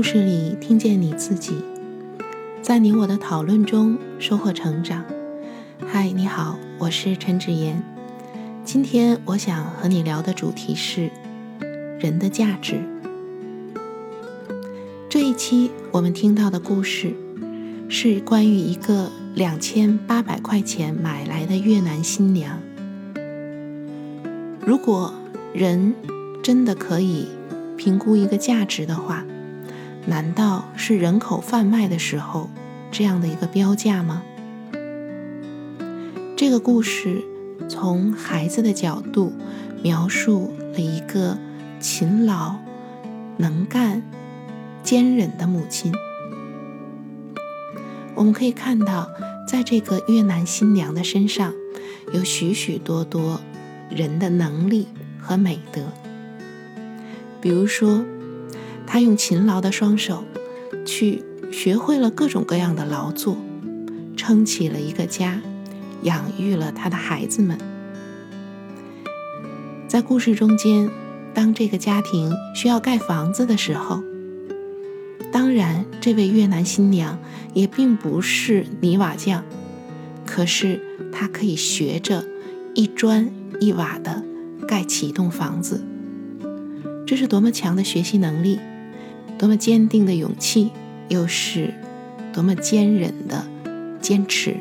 故事里听见你自己，在你我的讨论中收获成长。嗨，你好，我是陈芷妍。今天我想和你聊的主题是人的价值。这一期我们听到的故事是关于一个两千八百块钱买来的越南新娘。如果人真的可以评估一个价值的话，难道是人口贩卖的时候这样的一个标价吗？这个故事从孩子的角度描述了一个勤劳、能干、坚忍的母亲。我们可以看到，在这个越南新娘的身上有许许多多人的能力和美德。比如说，他用勤劳的双手，去学会了各种各样的劳作，撑起了一个家，养育了他的孩子们。在故事中间，当这个家庭需要盖房子的时候，当然，这位越南新娘也并不是泥瓦匠，可是她可以学着一砖一瓦的盖起一栋房子。这是多么强的学习能力，多么坚定的勇气，又是多么坚忍的坚持。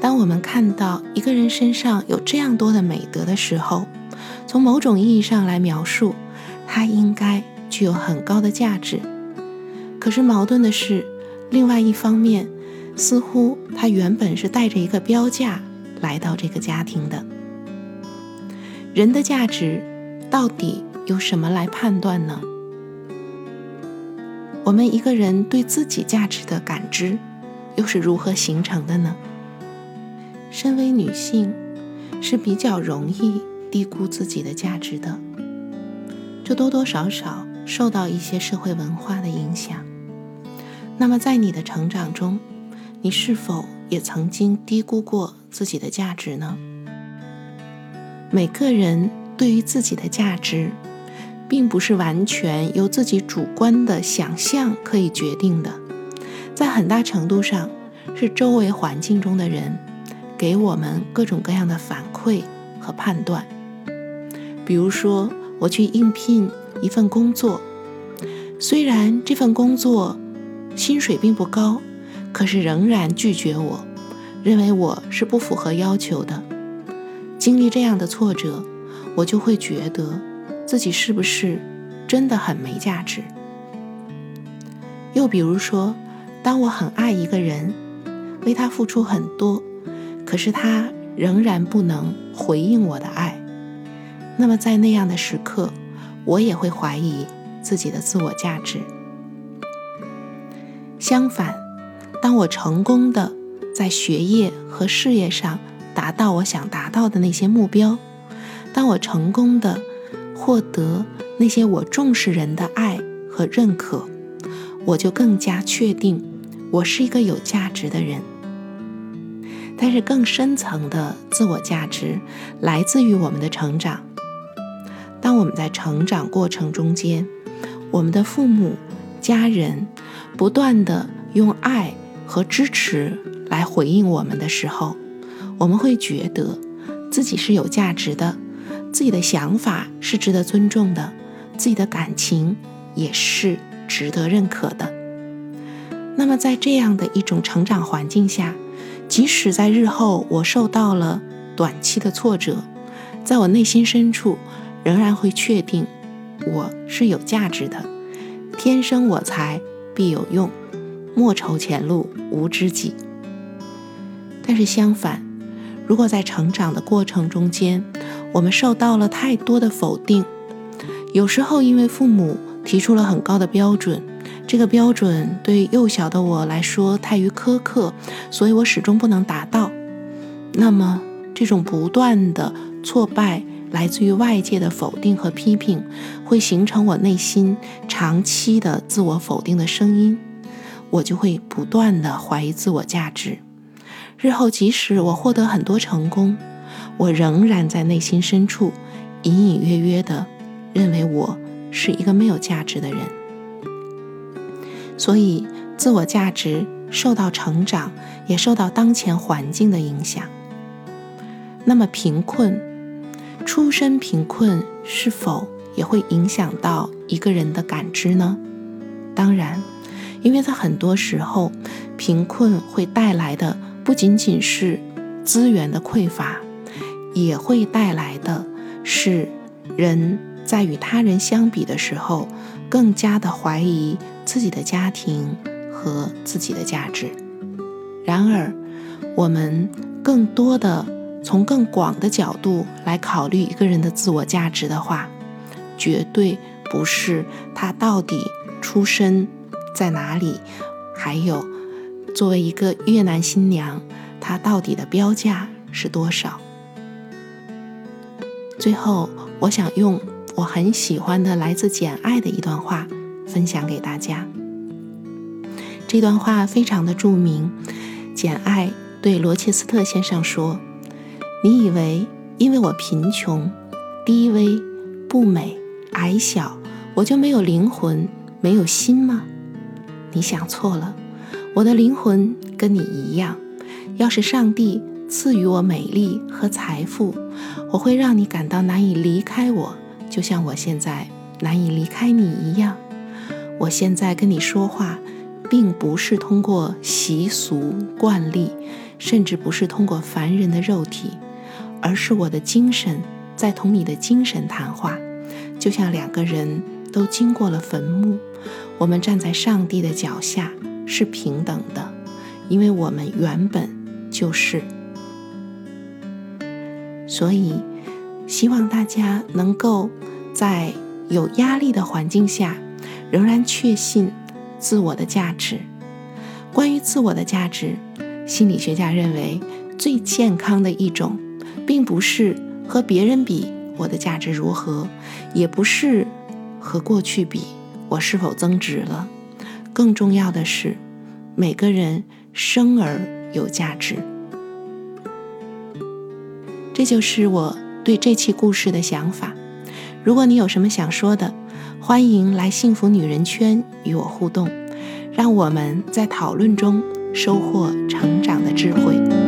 当我们看到一个人身上有这样多的美德的时候，从某种意义上来描述，他应该具有很高的价值。可是矛盾的是，另外一方面，似乎他原本是带着一个标价来到这个家庭的。人的价值。到底由什么来判断呢？我们一个人对自己价值的感知又是如何形成的呢？身为女性，是比较容易低估自己的价值的，这多多少少受到一些社会文化的影响。那么，在你的成长中，你是否也曾经低估过自己的价值呢？每个人。对于自己的价值，并不是完全由自己主观的想象可以决定的，在很大程度上是周围环境中的人给我们各种各样的反馈和判断。比如说，我去应聘一份工作，虽然这份工作薪水并不高，可是仍然拒绝我，认为我是不符合要求的。经历这样的挫折。我就会觉得自己是不是真的很没价值？又比如说，当我很爱一个人，为他付出很多，可是他仍然不能回应我的爱，那么在那样的时刻，我也会怀疑自己的自我价值。相反，当我成功的在学业和事业上达到我想达到的那些目标，当我成功的获得那些我重视人的爱和认可，我就更加确定我是一个有价值的人。但是更深层的自我价值来自于我们的成长。当我们在成长过程中间，我们的父母、家人不断的用爱和支持来回应我们的时候，我们会觉得自己是有价值的。自己的想法是值得尊重的，自己的感情也是值得认可的。那么，在这样的一种成长环境下，即使在日后我受到了短期的挫折，在我内心深处仍然会确定我是有价值的。天生我材必有用，莫愁前路无知己。但是相反，如果在成长的过程中间，我们受到了太多的否定，有时候因为父母提出了很高的标准，这个标准对幼小的我来说太于苛刻，所以我始终不能达到。那么，这种不断的挫败来自于外界的否定和批评，会形成我内心长期的自我否定的声音，我就会不断的怀疑自我价值。日后，即使我获得很多成功，我仍然在内心深处隐隐约约的认为我是一个没有价值的人。所以自我价值受到成长，也受到当前环境的影响。那么贫困，出身贫困是否也会影响到一个人的感知呢？当然，因为在很多时候，贫困会带来的不仅仅是资源的匮乏，也会带来的是人在与他人相比的时候，更加的怀疑自己的家庭和自己的价值。然而，我们更多的。从更广的角度来考虑一个人的自我价值的话，绝对不是他到底出身在哪里，还有作为一个越南新娘，她到底的标价是多少。最后，我想用我很喜欢的来自《简爱》的一段话分享给大家。这段话非常的著名，《简爱》对罗切斯特先生说。你以为因为我贫穷、低微、不美、矮小，我就没有灵魂、没有心吗？你想错了，我的灵魂跟你一样。要是上帝赐予我美丽和财富，我会让你感到难以离开我，就像我现在难以离开你一样。我现在跟你说话，并不是通过习俗惯例，甚至不是通过凡人的肉体。而是我的精神在同你的精神谈话，就像两个人都经过了坟墓，我们站在上帝的脚下是平等的，因为我们原本就是。所以，希望大家能够在有压力的环境下，仍然确信自我的价值。关于自我的价值，心理学家认为最健康的一种。并不是和别人比我的价值如何，也不是和过去比我是否增值了。更重要的是，每个人生而有价值。这就是我对这期故事的想法。如果你有什么想说的，欢迎来幸福女人圈与我互动，让我们在讨论中收获成长的智慧。